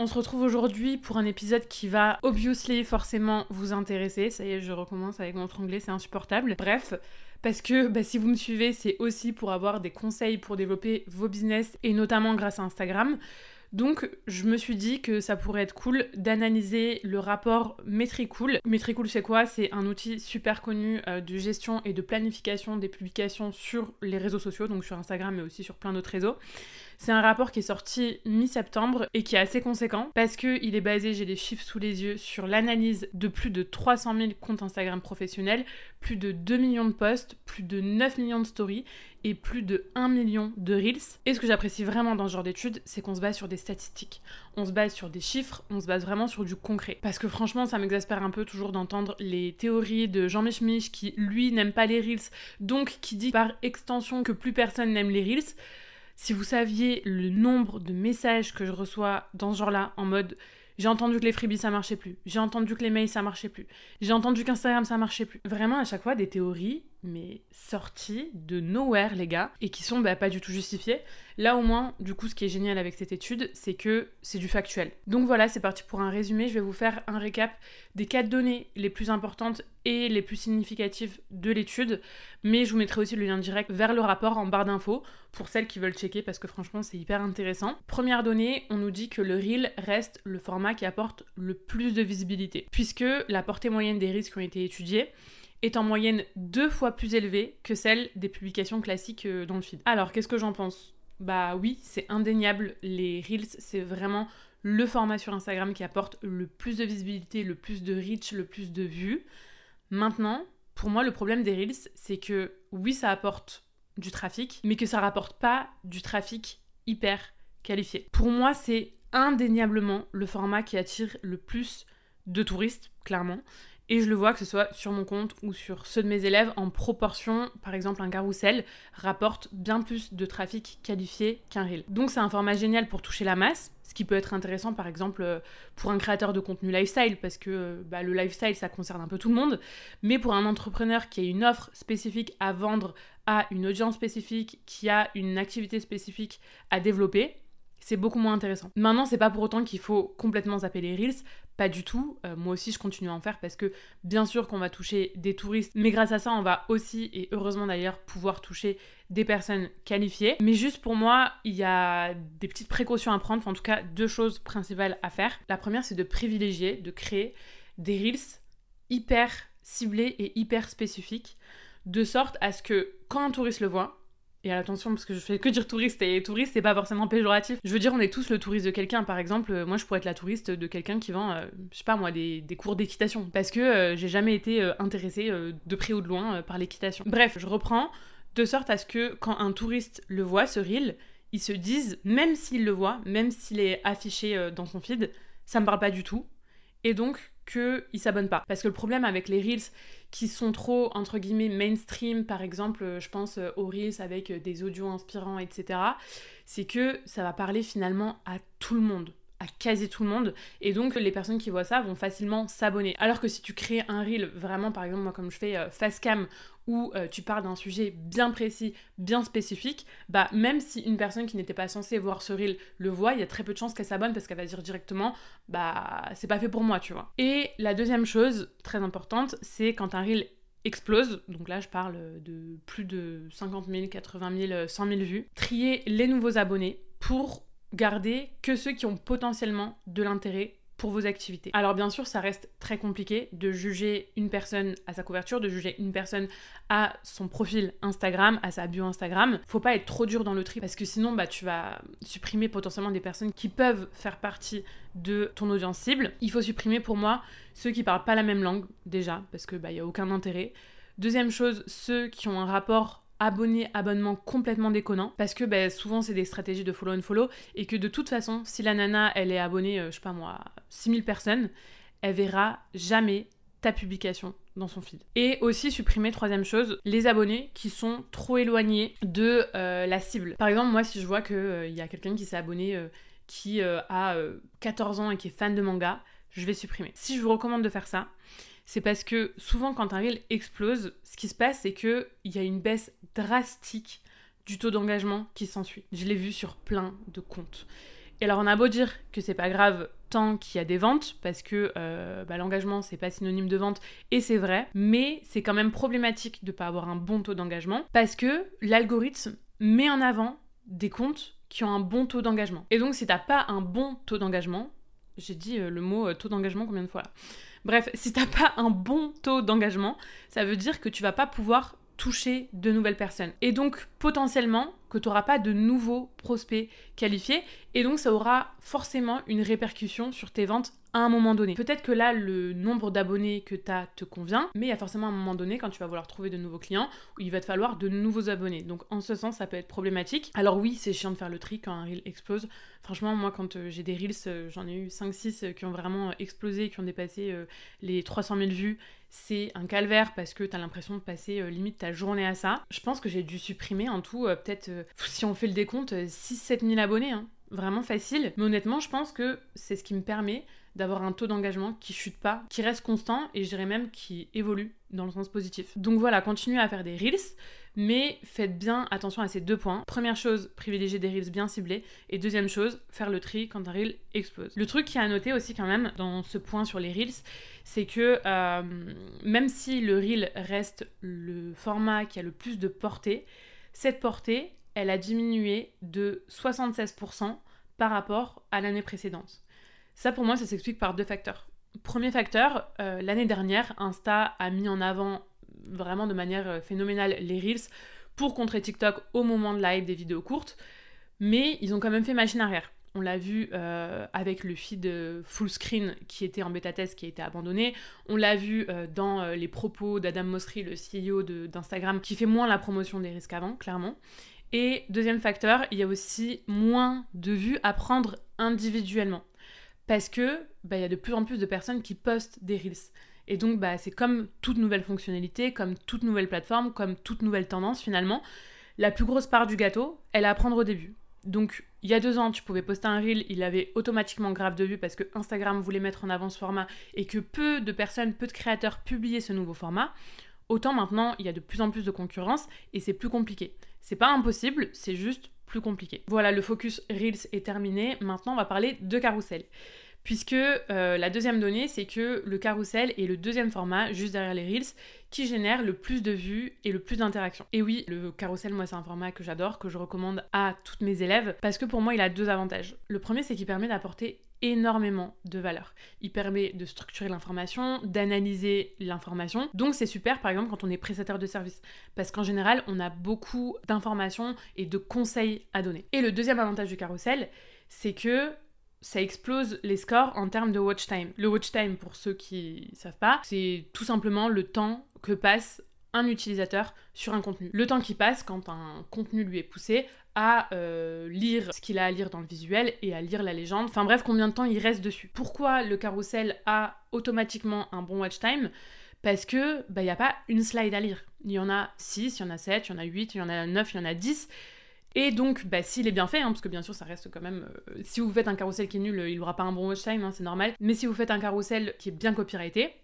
On se retrouve aujourd'hui pour un épisode qui va obviously forcément vous intéresser. Ça y est, je recommence avec mon anglais, c'est insupportable. Bref, parce que bah, si vous me suivez, c'est aussi pour avoir des conseils pour développer vos business et notamment grâce à Instagram. Donc je me suis dit que ça pourrait être cool d'analyser le rapport Metricool. Metricool c'est quoi? C'est un outil super connu euh, de gestion et de planification des publications sur les réseaux sociaux, donc sur Instagram mais aussi sur plein d'autres réseaux. C'est un rapport qui est sorti mi-septembre et qui est assez conséquent parce qu'il est basé, j'ai les chiffres sous les yeux, sur l'analyse de plus de 300 000 comptes Instagram professionnels, plus de 2 millions de posts, plus de 9 millions de stories et plus de 1 million de reels. Et ce que j'apprécie vraiment dans ce genre d'études, c'est qu'on se base sur des statistiques, on se base sur des chiffres, on se base vraiment sur du concret. Parce que franchement, ça m'exaspère un peu toujours d'entendre les théories de Jean Mich qui, lui, n'aime pas les reels, donc qui dit par extension que plus personne n'aime les reels. Si vous saviez le nombre de messages que je reçois dans ce genre-là, en mode j'ai entendu que les freebies ça marchait plus, j'ai entendu que les mails ça marchait plus, j'ai entendu qu'Instagram ça marchait plus. Vraiment à chaque fois des théories mais sorties de nowhere les gars et qui sont bah, pas du tout justifiées. Là au moins du coup ce qui est génial avec cette étude c'est que c'est du factuel. Donc voilà c'est parti pour un résumé, je vais vous faire un récap des quatre données les plus importantes et les plus significatives de l'étude mais je vous mettrai aussi le lien direct vers le rapport en barre d'infos pour celles qui veulent checker parce que franchement c'est hyper intéressant. Première donnée, on nous dit que le reel reste le format qui apporte le plus de visibilité puisque la portée moyenne des risques ont été étudiés est en moyenne deux fois plus élevée que celle des publications classiques euh, dans le feed. Alors, qu'est-ce que j'en pense? Bah oui, c'est indéniable, les Reels, c'est vraiment le format sur Instagram qui apporte le plus de visibilité, le plus de reach, le plus de vues. Maintenant, pour moi, le problème des Reels, c'est que oui, ça apporte du trafic, mais que ça rapporte pas du trafic hyper qualifié. Pour moi, c'est indéniablement le format qui attire le plus de touristes, clairement. Et je le vois que ce soit sur mon compte ou sur ceux de mes élèves en proportion, par exemple un carrousel rapporte bien plus de trafic qualifié qu'un reel. Donc c'est un format génial pour toucher la masse, ce qui peut être intéressant par exemple euh, pour un créateur de contenu lifestyle parce que euh, bah, le lifestyle ça concerne un peu tout le monde, mais pour un entrepreneur qui a une offre spécifique à vendre à une audience spécifique, qui a une activité spécifique à développer, c'est beaucoup moins intéressant. Maintenant, c'est pas pour autant qu'il faut complètement zapper les Reels, pas du tout. Euh, moi aussi, je continue à en faire parce que bien sûr qu'on va toucher des touristes, mais grâce à ça, on va aussi, et heureusement d'ailleurs, pouvoir toucher des personnes qualifiées. Mais juste pour moi, il y a des petites précautions à prendre, en tout cas, deux choses principales à faire. La première, c'est de privilégier, de créer des Reels hyper ciblés et hyper spécifiques, de sorte à ce que quand un touriste le voit, et attention, parce que je fais que dire touriste, et touriste, c'est pas forcément péjoratif. Je veux dire, on est tous le touriste de quelqu'un. Par exemple, euh, moi, je pourrais être la touriste de quelqu'un qui vend, euh, je sais pas moi, des, cours d'équitation. Parce que euh, j'ai jamais été intéressée de près ou de loin par l'équitation. Bref, je reprends, de sorte à ce que quand un touriste le voit, ce reel, ils se disent, même s'il le voit, même s'il est affiché dans son feed, ça me parle pas du tout. Et donc, qu'ils s'abonnent pas. Parce que le problème avec les Reels qui sont trop, entre guillemets, mainstream, par exemple, euh, je pense euh, aux Reels avec euh, des audios inspirants, etc., c'est que ça va parler finalement à tout le monde à quasi tout le monde et donc les personnes qui voient ça vont facilement s'abonner. Alors que si tu crées un reel vraiment par exemple moi comme je fais euh, face cam où euh, tu parles d'un sujet bien précis, bien spécifique, bah même si une personne qui n'était pas censée voir ce reel le voit, il y a très peu de chances qu'elle s'abonne parce qu'elle va dire directement bah c'est pas fait pour moi, tu vois. Et la deuxième chose très importante, c'est quand un reel explose, donc là je parle de plus de 50 000, 80 000, 100 000 vues, trier les nouveaux abonnés pour garder que ceux qui ont potentiellement de l'intérêt pour vos activités. Alors bien sûr, ça reste très compliqué de juger une personne à sa couverture, de juger une personne à son profil Instagram, à sa bio Instagram. Faut pas être trop dur dans le tri parce que sinon bah tu vas supprimer potentiellement des personnes qui peuvent faire partie de ton audience cible. Il faut supprimer pour moi ceux qui parlent pas la même langue déjà parce que bah y a aucun intérêt. Deuxième chose, ceux qui ont un rapport abonné, abonnement complètement déconnant parce que ben, souvent c'est des stratégies de follow and follow et que de toute façon si la nana elle est abonnée euh, je sais pas moi 6000 personnes elle verra jamais ta publication dans son feed. Et aussi supprimer, troisième chose, les abonnés qui sont trop éloignés de euh, la cible. Par exemple, moi, si je vois qu'il euh, y a quelqu'un qui s'est abonné qui a 14 ans et qui est fan de manga, je vais supprimer. Si je vous recommande de faire ça, c'est parce que souvent quand un reel explose, ce qui se passe c'est qu'il y a une baisse drastique du taux d'engagement qui s'ensuit. Je l'ai vu sur plein de comptes. Et alors on a beau dire que c'est pas grave tant qu'il y a des ventes, parce que euh, bah, l'engagement c'est pas synonyme de vente, et c'est vrai, mais c'est quand même problématique de pas avoir un bon taux d'engagement, parce que l'algorithme met en avant des comptes qui ont un bon taux d'engagement. Et donc si t'as pas un bon taux d'engagement, j'ai dit euh, le mot euh, taux d'engagement combien de fois là? Bref, si t'as pas un bon taux d'engagement, ça veut dire que tu vas pas pouvoir toucher de nouvelles personnes. Et donc potentiellement que tu n'auras pas de nouveaux prospects qualifiés. Et donc ça aura forcément une répercussion sur tes ventes à un moment donné. Peut-être que là, le nombre d'abonnés que tu as te convient, mais il y a forcément un moment donné quand tu vas vouloir trouver de nouveaux clients où il va te falloir de nouveaux abonnés. Donc en ce sens, ça peut être problématique. Alors oui, c'est chiant de faire le tri quand un reel explose. Franchement, moi, quand euh, j'ai des reels, euh, j'en ai eu 5-6 euh, qui ont vraiment explosé, qui ont dépassé les 300 000 vues c'est un calvaire parce que t'as l'impression de passer limite ta journée à ça. Je pense que j'ai dû supprimer en tout, peut-être, si on fait le décompte, 6-7 000 abonnés. Hein. Vraiment facile. Mais honnêtement, je pense que c'est ce qui me permet d'avoir un taux d'engagement qui chute pas, qui reste constant et je dirais même qui évolue dans le sens positif. Donc voilà, continuez à faire des reels, mais faites bien attention à ces deux points. Première chose, privilégier des reels bien ciblés et deuxième chose, faire le tri quand un reel explose. Le truc qui a à noter aussi quand même dans ce point sur les reels, c'est que euh, même si le reel reste le format qui a le plus de portée, cette portée, elle a diminué de 76% par rapport à l'année précédente. Ça, pour moi, ça s'explique par deux facteurs. Premier facteur, euh, l'année dernière, Insta a mis en avant vraiment de manière euh, phénoménale les Reels pour contrer TikTok au moment de live des vidéos courtes, mais ils ont quand même fait machine arrière. On l'a vu euh, avec le feed full screen qui était en bêta test qui a été abandonné. On l'a vu dans les propos d'Adam Mosseri, le CEO d'Instagram, qui fait moins la promotion des risques qu'avant, clairement. Et deuxième facteur, il y a aussi moins de vues à prendre individuellement parce que bah, il y a de plus en plus de personnes qui postent des reels. Et donc bah, c'est comme toute nouvelle fonctionnalité, comme toute nouvelle plateforme, comme toute nouvelle tendance finalement. La plus grosse part du gâteau, elle est à prendre au début. Donc il y a deux ans, tu pouvais poster un reel, il avait automatiquement grave de vues parce que Instagram voulait mettre en avant ce format et que peu de personnes, peu de créateurs publiaient ce nouveau format. Autant maintenant, il y a de plus en plus de concurrence et c'est plus compliqué. C'est pas impossible, c'est juste plus compliqué. Voilà, le focus Reels est terminé. Maintenant, on va parler de carrousel. Puisque euh, la deuxième donnée, c'est que le carrousel est le deuxième format, juste derrière les Reels, qui génère le plus de vues et le plus d'interactions. Et oui, le carrousel, moi, c'est un format que j'adore, que je recommande à toutes mes élèves, parce que pour moi, il a deux avantages. Le premier, c'est qu'il permet d'apporter énormément de valeur. Il permet de structurer l'information, d'analyser l'information. Donc c'est super par exemple quand on est prestataire de service parce qu'en général, on a beaucoup d'informations et de conseils à donner. Et le deuxième avantage du carrousel, c'est que ça explose les scores en termes de watch time. Le watch time, pour ceux qui savent pas, c'est tout simplement le temps que passe un utilisateur sur un contenu. Le temps qui passe quand un contenu lui est poussé à euh, lire ce qu'il a à lire dans le visuel et à lire la légende. Enfin bref, combien de temps il reste dessus. Pourquoi le carrousel a automatiquement un bon watch time? Parce que bah, il n'y a pas une slide à lire. Il y en a 6, il y en a 7, il y en a 8, il y en a 9, il y en a 10. Et donc, bah, s'il est bien fait, hein, parce que bien sûr, ça reste quand même. Euh, si vous faites un carrousel qui est nul, il n'aura pas un bon watch time, hein, c'est normal. Mais si vous faites un carrousel qui est bien copyrighté,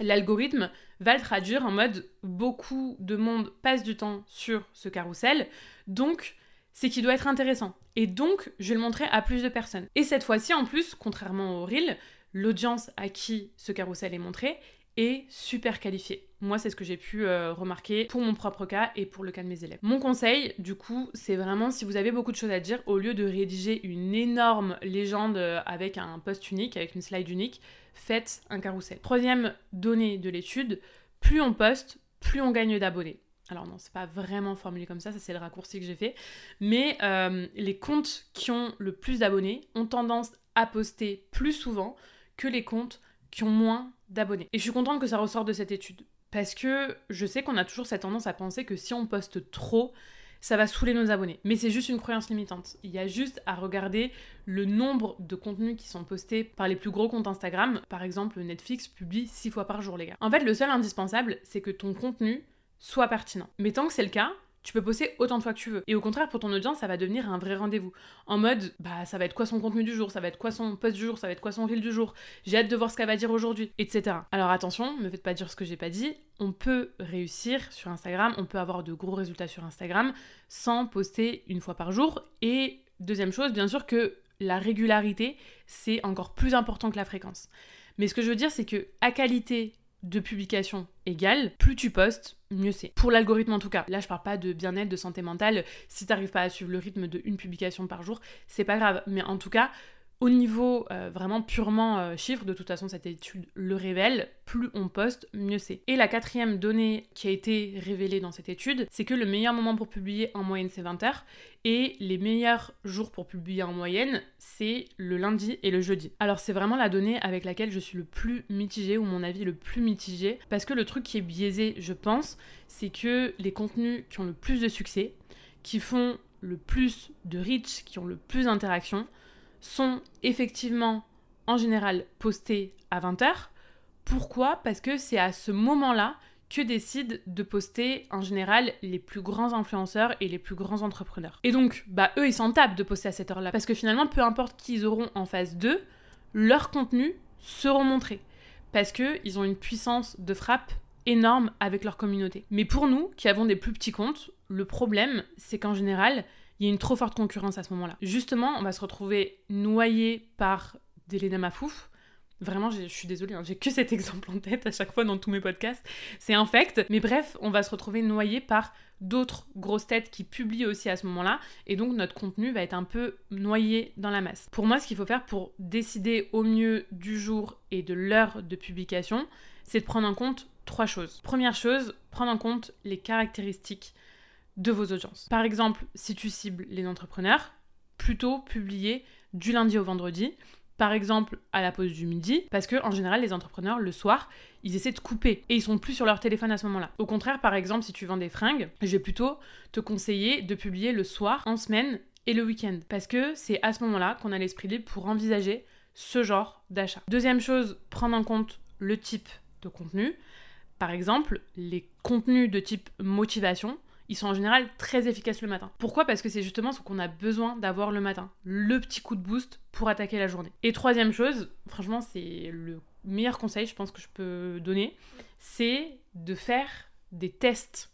l'algorithme va le traduire en mode beaucoup de monde passe du temps sur ce carrousel, donc c'est qu'il doit être intéressant. Et donc, je vais le montrer à plus de personnes. Et cette fois-ci, en plus, contrairement au reel, l'audience à qui ce carrousel est montré est super qualifiée. Moi, c'est ce que j'ai pu euh, remarquer pour mon propre cas et pour le cas de mes élèves. Mon conseil, du coup, c'est vraiment si vous avez beaucoup de choses à dire, au lieu de rédiger une énorme légende euh, avec un post unique, avec une slide unique, faites un carrousel. Troisième donnée de l'étude, plus on poste, plus on gagne d'abonnés. Alors non, c'est pas vraiment formulé comme ça, ça c'est le raccourci que j'ai fait. Mais euh, les comptes qui ont le plus d'abonnés ont tendance à poster plus souvent que les comptes qui ont moins d'abonnés. Et je suis contente que ça ressorte de cette étude. Parce que je sais qu'on a toujours cette tendance à penser que si on poste trop, ça va saouler nos abonnés. Mais c'est juste une croyance limitante. Il y a juste à regarder le nombre de contenus qui sont postés par les plus gros comptes Instagram. Par exemple, Netflix publie 6 fois par jour, les gars. En fait, le seul indispensable, c'est que ton contenu soit pertinent. Mais tant que c'est le cas, tu peux poster autant de fois que tu veux. Et au contraire, pour ton audience, ça va devenir un vrai rendez-vous. En mode, bah, ça va être quoi son contenu du jour, ça va être quoi son post du jour, ça va être quoi son reel du jour, j'ai hâte de voir ce qu'elle va dire aujourd'hui, etc. Alors attention, ne me faites pas dire ce que j'ai pas dit, on peut réussir sur Instagram, on peut avoir de gros résultats sur Instagram sans poster une fois par jour. Et deuxième chose, bien sûr que la régularité, c'est encore plus important que la fréquence. Mais ce que je veux dire, c'est que à qualité de publication égale, plus tu postes, mieux c'est. Pour l'algorithme en tout cas. Là, je parle pas de bien-être, de santé mentale. Si t'arrives pas à suivre le rythme de une publication par jour, c'est pas grave. Mais en tout cas, au niveau euh, vraiment purement euh, chiffre, de toute façon cette étude le révèle, plus on poste, mieux c'est. Et la quatrième donnée qui a été révélée dans cette étude, c'est que le meilleur moment pour publier en moyenne c'est 20 heures, et les meilleurs jours pour publier en moyenne c'est le lundi et le jeudi. Alors c'est vraiment la donnée avec laquelle je suis le plus mitigée, ou mon avis le plus mitigé, parce que le truc qui est biaisé, je pense, c'est que les contenus qui ont le plus de succès, qui font le plus de reach, qui ont le plus d'interaction, sont effectivement en général postés à 20h. Pourquoi? Parce que c'est à ce moment-là que décident de poster en général les plus grands influenceurs et les plus grands entrepreneurs. Et donc, bah eux, ils s'en tapent de poster à cette heure-là. Parce que finalement, peu importe qui ils auront en face d'eux, leurs contenus seront montrés. Parce qu'ils ont une puissance de frappe énorme avec leur communauté. Mais pour nous, qui avons des plus petits comptes, le problème, c'est qu'en général, il y a une trop forte concurrence à ce moment-là. Justement, on va se retrouver noyé par des Mafouf. Vraiment, je suis désolée, hein, j'ai que cet exemple en tête à chaque fois dans tous mes podcasts. C'est infect. Mais bref, on va se retrouver noyé par d'autres grosses têtes qui publient aussi à ce moment-là. Et donc, notre contenu va être un peu noyé dans la masse. Pour moi, ce qu'il faut faire pour décider au mieux du jour et de l'heure de publication, c'est de prendre en compte trois choses. Première chose, prendre en compte les caractéristiques de vos audiences. Par exemple, si tu cibles les entrepreneurs, plutôt publier du lundi au vendredi, par exemple à la pause du midi, parce que en général les entrepreneurs le soir, ils essaient de couper et ils sont plus sur leur téléphone à ce moment-là. Au contraire, par exemple, si tu vends des fringues, je vais plutôt te conseiller de publier le soir, en semaine et le week-end, parce que c'est à ce moment-là qu'on a l'esprit libre pour envisager ce genre d'achat. Deuxième chose, prendre en compte le type de contenu. Par exemple, les contenus de type motivation ils sont en général très efficaces le matin. Pourquoi? Parce que c'est justement ce qu'on a besoin d'avoir le matin. Le petit coup de boost pour attaquer la journée. Et troisième chose, franchement, c'est le meilleur conseil, je pense, que je peux donner, c'est de faire des tests.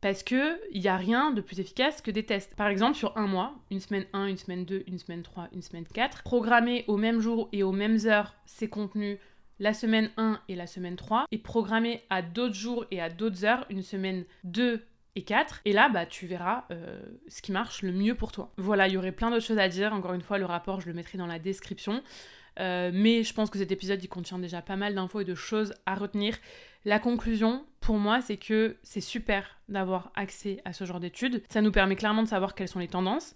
Parce que il n'y a rien de plus efficace que des tests. Par exemple, sur un mois, une semaine 1, une semaine 2, une semaine 3, une semaine 4, programmer au même jour et aux mêmes heures ces contenus la semaine 1 et la semaine 3, et programmer à d'autres jours et à d'autres heures une semaine 2 et 4. Et là, bah, tu verras euh, ce qui marche le mieux pour toi. Voilà, il y aurait plein d'autres choses à dire. Encore une fois, le rapport, je le mettrai dans la description. Euh, mais je pense que cet épisode, il contient déjà pas mal d'infos et de choses à retenir. La conclusion, pour moi, c'est que c'est super d'avoir accès à ce genre d'études. Ça nous permet clairement de savoir quelles sont les tendances.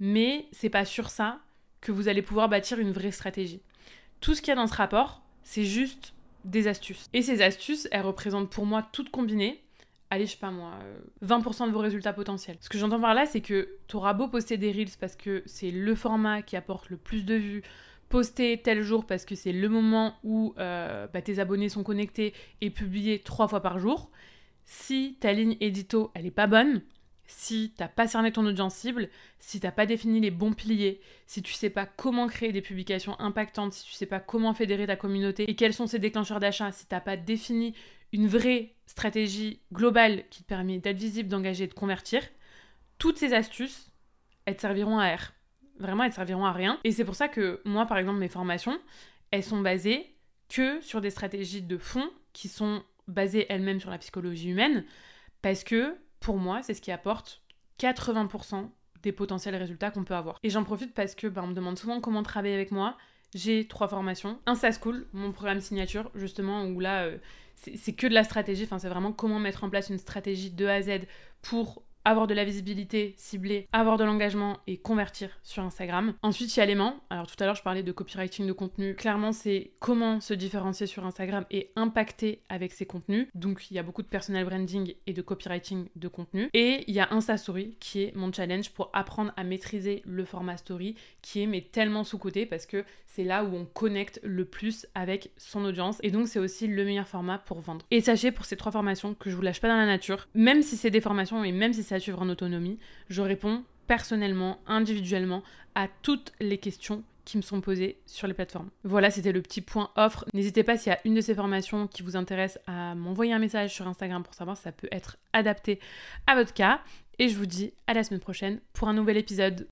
Mais c'est pas sur ça que vous allez pouvoir bâtir une vraie stratégie. Tout ce qu'il y a dans ce rapport, c'est juste des astuces. Et ces astuces, elles représentent pour moi toutes combinées allez, je sais pas moi, 20% euh, de vos résultats potentiels. Ce que j'entends par là, c'est que tu auras beau poster des reels parce que c'est le format qui apporte le plus de vues, poster tel jour parce que c'est le moment où euh, bah, tes abonnés sont connectés et publier trois fois par jour. Si ta ligne édito, elle est pas bonne, si t'as pas cerné ton audience cible, si t'as pas défini les bons piliers, si tu sais pas comment créer des publications impactantes, si tu sais pas comment fédérer ta communauté et quels sont ses déclencheurs d'achat, si t'as pas défini une vraie stratégie globale qui te permet d'être visible, d'engager, de convertir, toutes ces astuces, elles te serviront à R. Vraiment, elles te serviront à rien. Et c'est pour ça que moi, par exemple, mes formations, elles sont basées que sur des stratégies de fond qui sont basées elles-mêmes sur la psychologie humaine, parce que pour moi, c'est ce qui apporte 80% des potentiels résultats qu'on peut avoir. Et j'en profite parce que bah, on me demande souvent comment travailler avec moi. J'ai trois formations. Un SaaS School, mon programme signature, justement, où là, euh, c'est que de la stratégie, enfin c'est vraiment comment mettre en place une stratégie de A à Z pour avoir de la visibilité ciblée, avoir de l'engagement et convertir sur Instagram. Ensuite, il y a l'aimant. Alors tout à l'heure, je parlais de copywriting de contenu. Clairement, c'est comment se différencier sur Instagram et impacter avec ses contenus. Donc il y a beaucoup de personal branding et de copywriting de contenu. Et il y a Insta Story qui est mon challenge pour apprendre à maîtriser le format story qui est mais tellement sous-côté parce que c'est là où on connecte le plus avec son audience et donc c'est aussi le meilleur format pour vendre. Et sachez pour ces trois formations que je vous lâche pas dans la nature, même si c'est des formations et même si c'est suivre en autonomie, je réponds personnellement, individuellement à toutes les questions qui me sont posées sur les plateformes. Voilà, c'était le petit point offre. N'hésitez pas s'il y a une de ces formations qui vous intéresse à m'envoyer un message sur Instagram pour savoir si ça peut être adapté à votre cas. Et je vous dis à la semaine prochaine pour un nouvel épisode.